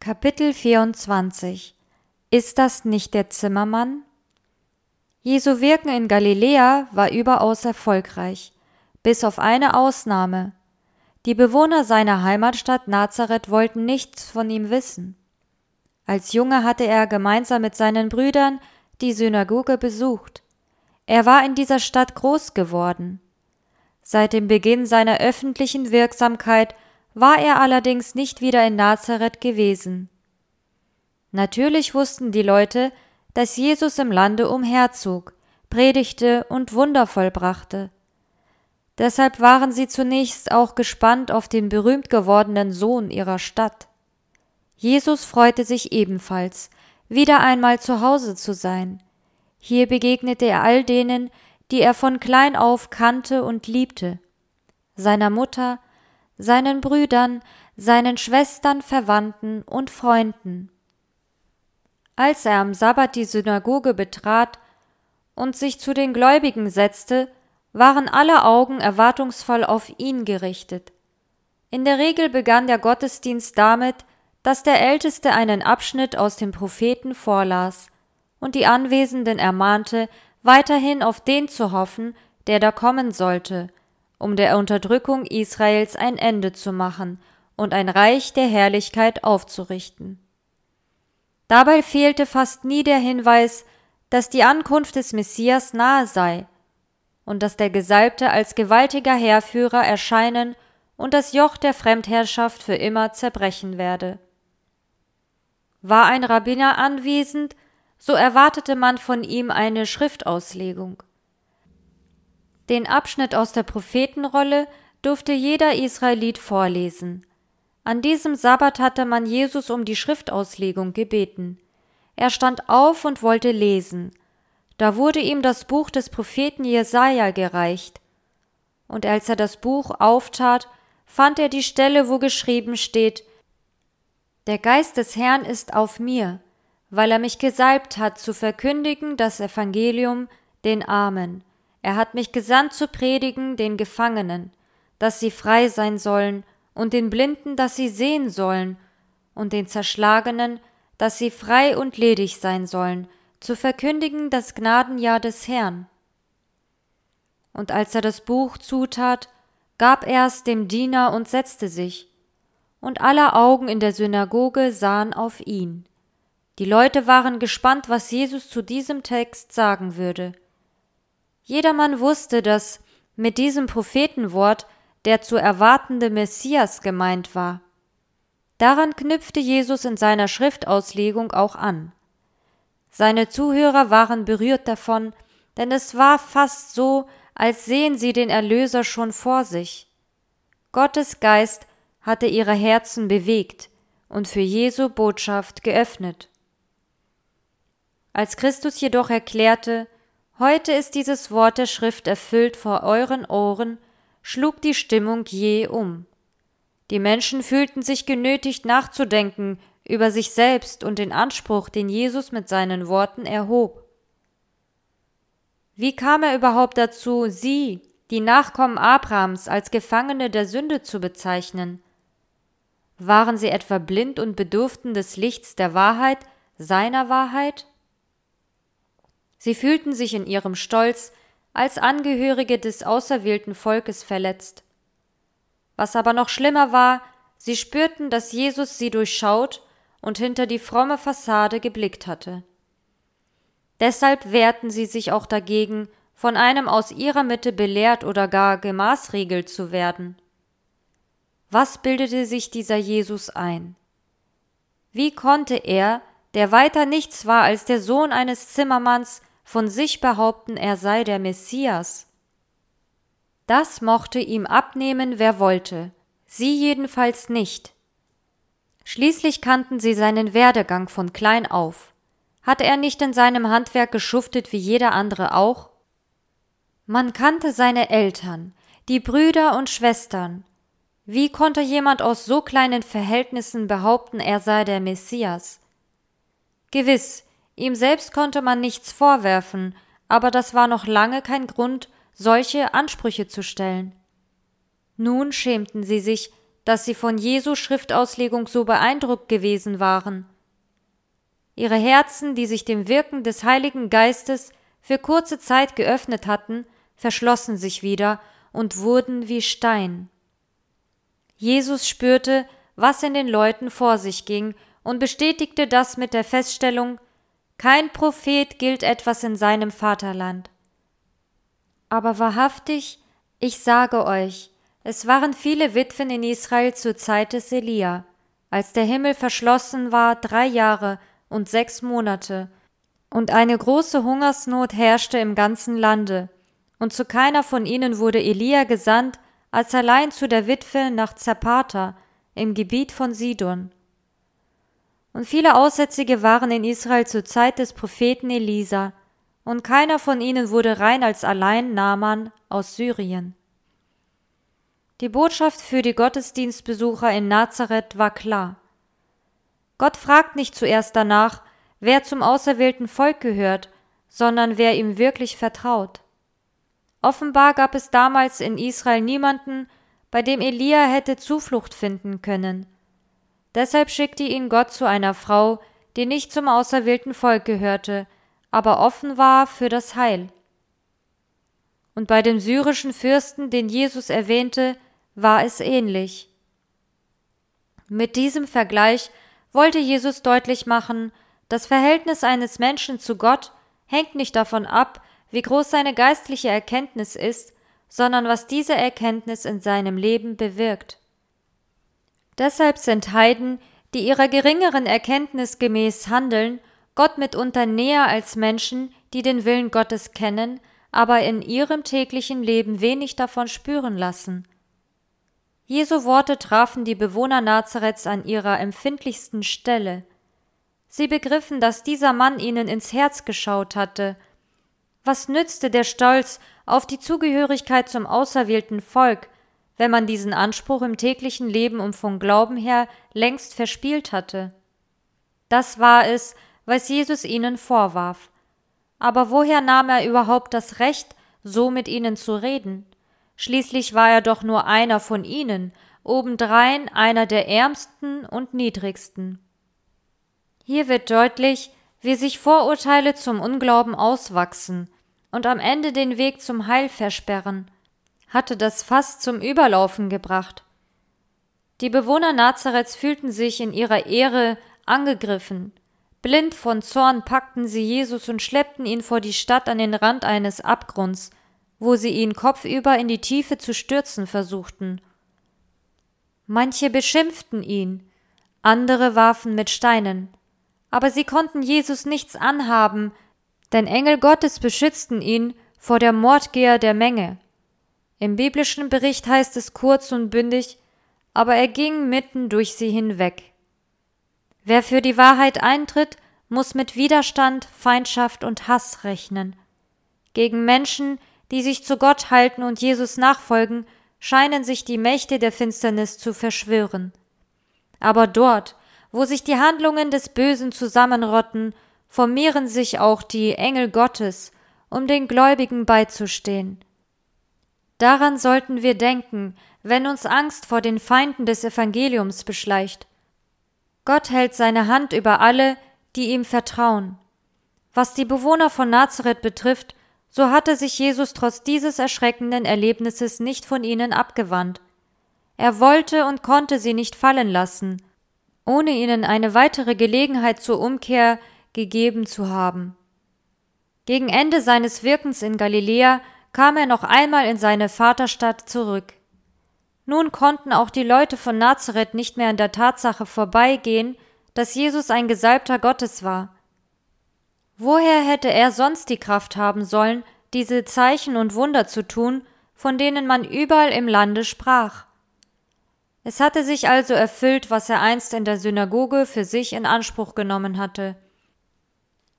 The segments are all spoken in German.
Kapitel 24 Ist das nicht der Zimmermann? Jesu Wirken in Galiläa war überaus erfolgreich, bis auf eine Ausnahme. Die Bewohner seiner Heimatstadt Nazareth wollten nichts von ihm wissen. Als Junge hatte er gemeinsam mit seinen Brüdern die Synagoge besucht. Er war in dieser Stadt groß geworden. Seit dem Beginn seiner öffentlichen Wirksamkeit war er allerdings nicht wieder in Nazareth gewesen. Natürlich wussten die Leute, dass Jesus im Lande umherzog, predigte und Wunder vollbrachte. Deshalb waren sie zunächst auch gespannt auf den berühmt gewordenen Sohn ihrer Stadt. Jesus freute sich ebenfalls, wieder einmal zu Hause zu sein. Hier begegnete er all denen, die er von klein auf kannte und liebte, seiner Mutter, seinen Brüdern, seinen Schwestern, Verwandten und Freunden. Als er am Sabbat die Synagoge betrat und sich zu den Gläubigen setzte, waren alle Augen erwartungsvoll auf ihn gerichtet. In der Regel begann der Gottesdienst damit, dass der Älteste einen Abschnitt aus dem Propheten vorlas und die Anwesenden ermahnte, weiterhin auf den zu hoffen, der da kommen sollte, um der Unterdrückung Israels ein Ende zu machen und ein Reich der Herrlichkeit aufzurichten. Dabei fehlte fast nie der Hinweis, dass die Ankunft des Messias nahe sei und dass der Gesalbte als gewaltiger Heerführer erscheinen und das Joch der Fremdherrschaft für immer zerbrechen werde. War ein Rabbiner anwesend, so erwartete man von ihm eine Schriftauslegung. Den Abschnitt aus der Prophetenrolle durfte jeder Israelit vorlesen. An diesem Sabbat hatte man Jesus um die Schriftauslegung gebeten. Er stand auf und wollte lesen. Da wurde ihm das Buch des Propheten Jesaja gereicht. Und als er das Buch auftat, fand er die Stelle, wo geschrieben steht: Der Geist des Herrn ist auf mir, weil er mich gesalbt hat, zu verkündigen das Evangelium den Armen. Er hat mich gesandt zu predigen den Gefangenen, dass sie frei sein sollen, und den Blinden, dass sie sehen sollen, und den Zerschlagenen, dass sie frei und ledig sein sollen, zu verkündigen das Gnadenjahr des Herrn. Und als er das Buch zutat, gab er es dem Diener und setzte sich, und aller Augen in der Synagoge sahen auf ihn. Die Leute waren gespannt, was Jesus zu diesem Text sagen würde. Jedermann wusste, dass mit diesem Prophetenwort der zu erwartende Messias gemeint war. Daran knüpfte Jesus in seiner Schriftauslegung auch an. Seine Zuhörer waren berührt davon, denn es war fast so, als sehen sie den Erlöser schon vor sich. Gottes Geist hatte ihre Herzen bewegt und für Jesu Botschaft geöffnet. Als Christus jedoch erklärte, Heute ist dieses Wort der Schrift erfüllt vor euren Ohren, schlug die Stimmung je um. Die Menschen fühlten sich genötigt nachzudenken über sich selbst und den Anspruch, den Jesus mit seinen Worten erhob. Wie kam er überhaupt dazu, sie, die Nachkommen Abrahams, als Gefangene der Sünde zu bezeichnen? Waren sie etwa blind und bedurften des Lichts der Wahrheit, seiner Wahrheit? Sie fühlten sich in ihrem Stolz als Angehörige des auserwählten Volkes verletzt. Was aber noch schlimmer war, sie spürten, dass Jesus sie durchschaut und hinter die fromme Fassade geblickt hatte. Deshalb wehrten sie sich auch dagegen, von einem aus ihrer Mitte belehrt oder gar gemaßregelt zu werden. Was bildete sich dieser Jesus ein? Wie konnte er, der weiter nichts war als der Sohn eines Zimmermanns, von sich behaupten, er sei der Messias. Das mochte ihm abnehmen, wer wollte, sie jedenfalls nicht. Schließlich kannten sie seinen Werdegang von klein auf. Hatte er nicht in seinem Handwerk geschuftet wie jeder andere auch? Man kannte seine Eltern, die Brüder und Schwestern. Wie konnte jemand aus so kleinen Verhältnissen behaupten, er sei der Messias? Gewiss, Ihm selbst konnte man nichts vorwerfen, aber das war noch lange kein Grund, solche Ansprüche zu stellen. Nun schämten sie sich, dass sie von Jesu Schriftauslegung so beeindruckt gewesen waren. Ihre Herzen, die sich dem Wirken des Heiligen Geistes für kurze Zeit geöffnet hatten, verschlossen sich wieder und wurden wie Stein. Jesus spürte, was in den Leuten vor sich ging, und bestätigte das mit der Feststellung Kein Prophet gilt etwas in seinem Vaterland. Aber wahrhaftig, ich sage euch, es waren viele Witwen in Israel zur Zeit des Elia, als der Himmel verschlossen war drei Jahre und sechs Monate, und eine große Hungersnot herrschte im ganzen Lande, und zu keiner von ihnen wurde Elia gesandt, als allein zu der Witwe nach Zapata im Gebiet von Sidon. Und viele Aussätzige waren in Israel zur Zeit des Propheten Elisa, und keiner von ihnen wurde rein als allein Naaman aus Syrien. Die Botschaft für die Gottesdienstbesucher in Nazareth war klar. Gott fragt nicht zuerst danach, wer zum auserwählten Volk gehört, sondern wer ihm wirklich vertraut. Offenbar gab es damals in Israel niemanden, bei dem Elia hätte Zuflucht finden können. Deshalb schickte ihn Gott zu einer Frau, die nicht zum auserwählten Volk gehörte, aber offen war für das Heil. Und bei dem syrischen Fürsten, den Jesus erwähnte, war es ähnlich. Mit diesem Vergleich wollte Jesus deutlich machen, das Verhältnis eines Menschen zu Gott hängt nicht davon ab, wie groß seine geistliche Erkenntnis ist, sondern was diese Erkenntnis in seinem Leben bewirkt. Deshalb sind Heiden, die ihrer geringeren Erkenntnis gemäß handeln, Gott mitunter näher als Menschen, die den Willen Gottes kennen, aber in ihrem täglichen Leben wenig davon spüren lassen. Jesu Worte trafen die Bewohner Nazareths an ihrer empfindlichsten Stelle. Sie begriffen, dass dieser Mann ihnen ins Herz geschaut hatte. Was nützte der Stolz auf die Zugehörigkeit zum auserwählten Volk, wenn man diesen Anspruch im täglichen Leben und vom Glauben her längst verspielt hatte? Das war es, was Jesus ihnen vorwarf. Aber woher nahm er überhaupt das Recht, so mit ihnen zu reden? Schließlich war er doch nur einer von ihnen, obendrein einer der ärmsten und niedrigsten. Hier wird deutlich, wie sich Vorurteile zum Unglauben auswachsen und am Ende den Weg zum Heil versperren, hatte das Fass zum Überlaufen gebracht. Die Bewohner Nazareths fühlten sich in ihrer Ehre angegriffen. Blind von Zorn packten sie Jesus und schleppten ihn vor die Stadt an den Rand eines Abgrunds, wo sie ihn kopfüber in die Tiefe zu stürzen versuchten. Manche beschimpften ihn, andere warfen mit Steinen, aber sie konnten Jesus nichts anhaben, denn Engel Gottes beschützten ihn vor der Mordgeher der Menge. Im biblischen Bericht heißt es kurz und bündig, aber er ging mitten durch sie hinweg. Wer für die Wahrheit eintritt, muss mit Widerstand, Feindschaft und Hass rechnen. Gegen Menschen, die sich zu Gott halten und Jesus nachfolgen, scheinen sich die Mächte der Finsternis zu verschwören. Aber dort, wo sich die Handlungen des Bösen zusammenrotten, formieren sich auch die Engel Gottes, um den Gläubigen beizustehen. Daran sollten wir denken, wenn uns Angst vor den Feinden des Evangeliums beschleicht. Gott hält seine Hand über alle, die ihm vertrauen. Was die Bewohner von Nazareth betrifft, so hatte sich Jesus trotz dieses erschreckenden Erlebnisses nicht von ihnen abgewandt. Er wollte und konnte sie nicht fallen lassen, ohne ihnen eine weitere Gelegenheit zur Umkehr gegeben zu haben. Gegen Ende seines Wirkens in Galiläa kam er noch einmal in seine Vaterstadt zurück. Nun konnten auch die Leute von Nazareth nicht mehr an der Tatsache vorbeigehen, dass Jesus ein Gesalbter Gottes war. Woher hätte er sonst die Kraft haben sollen, diese Zeichen und Wunder zu tun, von denen man überall im Lande sprach? Es hatte sich also erfüllt, was er einst in der Synagoge für sich in Anspruch genommen hatte.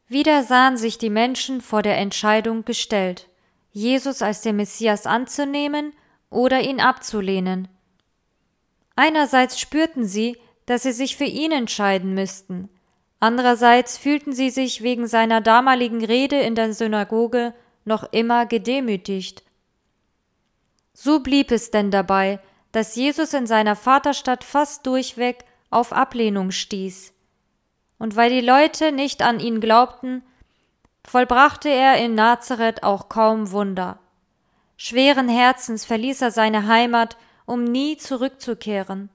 Wieder sahen sich die Menschen vor der Entscheidung gestellt, Jesus als den Messias anzunehmen oder ihn abzulehnen. Einerseits spürten sie, dass sie sich für ihn entscheiden müssten, Andererseits fühlten sie sich wegen seiner damaligen Rede in der Synagoge noch immer gedemütigt. So blieb es denn dabei, dass Jesus in seiner Vaterstadt fast durchweg auf Ablehnung stieß. Und weil die Leute nicht an ihn glaubten, vollbrachte er in Nazareth auch kaum Wunder. Schweren Herzens verließ er seine Heimat, um nie zurückzukehren.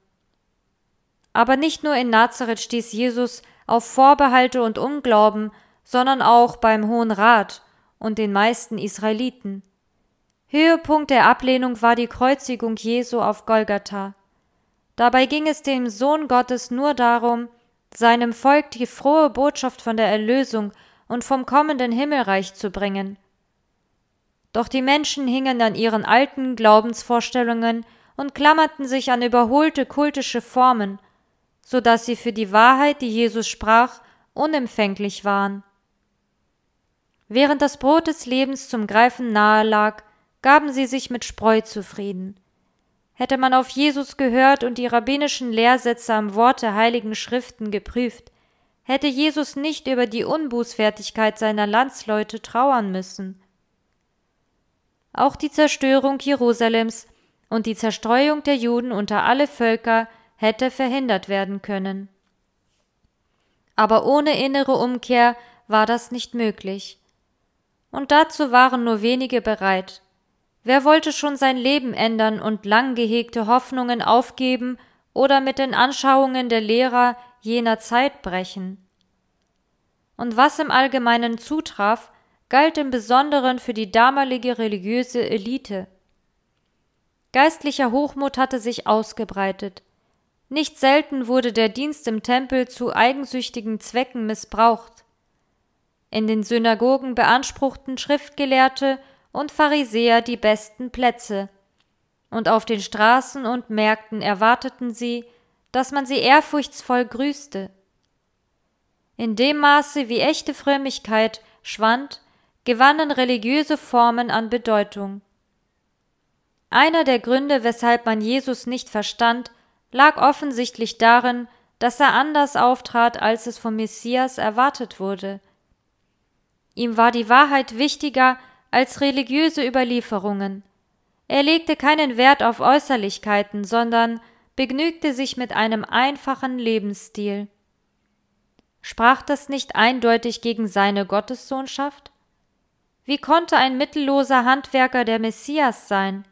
Aber nicht nur in Nazareth stieß Jesus auf Vorbehalte und Unglauben, sondern auch beim Hohen Rat und den meisten Israeliten. Höhepunkt der Ablehnung war die Kreuzigung Jesu auf Golgatha. Dabei ging es dem Sohn Gottes nur darum, seinem Volk die frohe Botschaft von der Erlösung und vom kommenden Himmelreich zu bringen. Doch die Menschen hingen an ihren alten Glaubensvorstellungen und klammerten sich an überholte kultische Formen, so dass sie für die Wahrheit, die Jesus sprach, unempfänglich waren. Während das Brot des Lebens zum Greifen nahe lag, gaben sie sich mit Spreu zufrieden. Hätte man auf Jesus gehört und die rabbinischen Lehrsätze am Wort der heiligen Schriften geprüft, hätte Jesus nicht über die Unbußfertigkeit seiner Landsleute trauern müssen. Auch die Zerstörung Jerusalems und die Zerstreuung der Juden unter alle Völker hätte verhindert werden können. Aber ohne innere Umkehr war das nicht möglich. Und dazu waren nur wenige bereit. Wer wollte schon sein Leben ändern und lang gehegte Hoffnungen aufgeben oder mit den Anschauungen der Lehrer jener Zeit brechen? Und was im Allgemeinen zutraf, galt im Besonderen für die damalige religiöse Elite. Geistlicher Hochmut hatte sich ausgebreitet. Nicht selten wurde der Dienst im Tempel zu eigensüchtigen Zwecken missbraucht. In den Synagogen beanspruchten Schriftgelehrte und Pharisäer die besten Plätze, und auf den Straßen und Märkten erwarteten sie, dass man sie ehrfurchtsvoll grüßte. In dem Maße, wie echte Frömmigkeit schwand, gewannen religiöse Formen an Bedeutung. Einer der Gründe, weshalb man Jesus nicht verstand, lag offensichtlich darin, dass er anders auftrat, als es vom Messias erwartet wurde. Ihm war die Wahrheit wichtiger als religiöse Überlieferungen. Er legte keinen Wert auf Äußerlichkeiten, sondern begnügte sich mit einem einfachen Lebensstil. Sprach das nicht eindeutig gegen seine Gottessohnschaft? Wie konnte ein mittelloser Handwerker der Messias sein?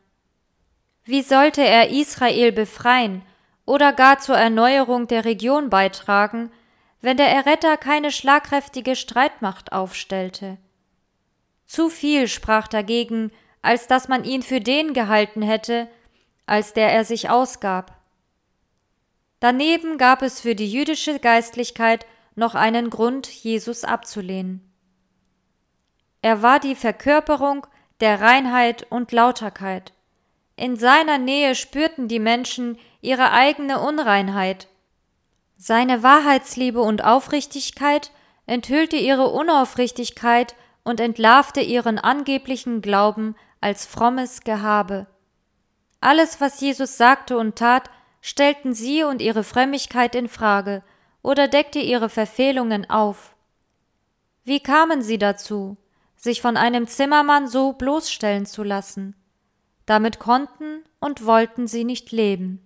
Wie sollte er Israel befreien oder gar zur Erneuerung der Region beitragen, wenn der Erretter keine schlagkräftige Streitmacht aufstellte? Zu viel sprach dagegen, als dass man ihn für den gehalten hätte, als der er sich ausgab. Daneben gab es für die jüdische Geistlichkeit noch einen Grund, Jesus abzulehnen. Er war die Verkörperung der Reinheit und Lauterkeit. In seiner Nähe spürten die Menschen ihre eigene Unreinheit. Seine Wahrheitsliebe und Aufrichtigkeit enthüllte ihre Unaufrichtigkeit und entlarvte ihren angeblichen Glauben als frommes Gehabe. Alles, was Jesus sagte und tat, stellten sie und ihre Frömmigkeit in Frage oder deckte ihre Verfehlungen auf. Wie kamen sie dazu, sich von einem Zimmermann so bloßstellen zu lassen? Damit konnten und wollten sie nicht leben.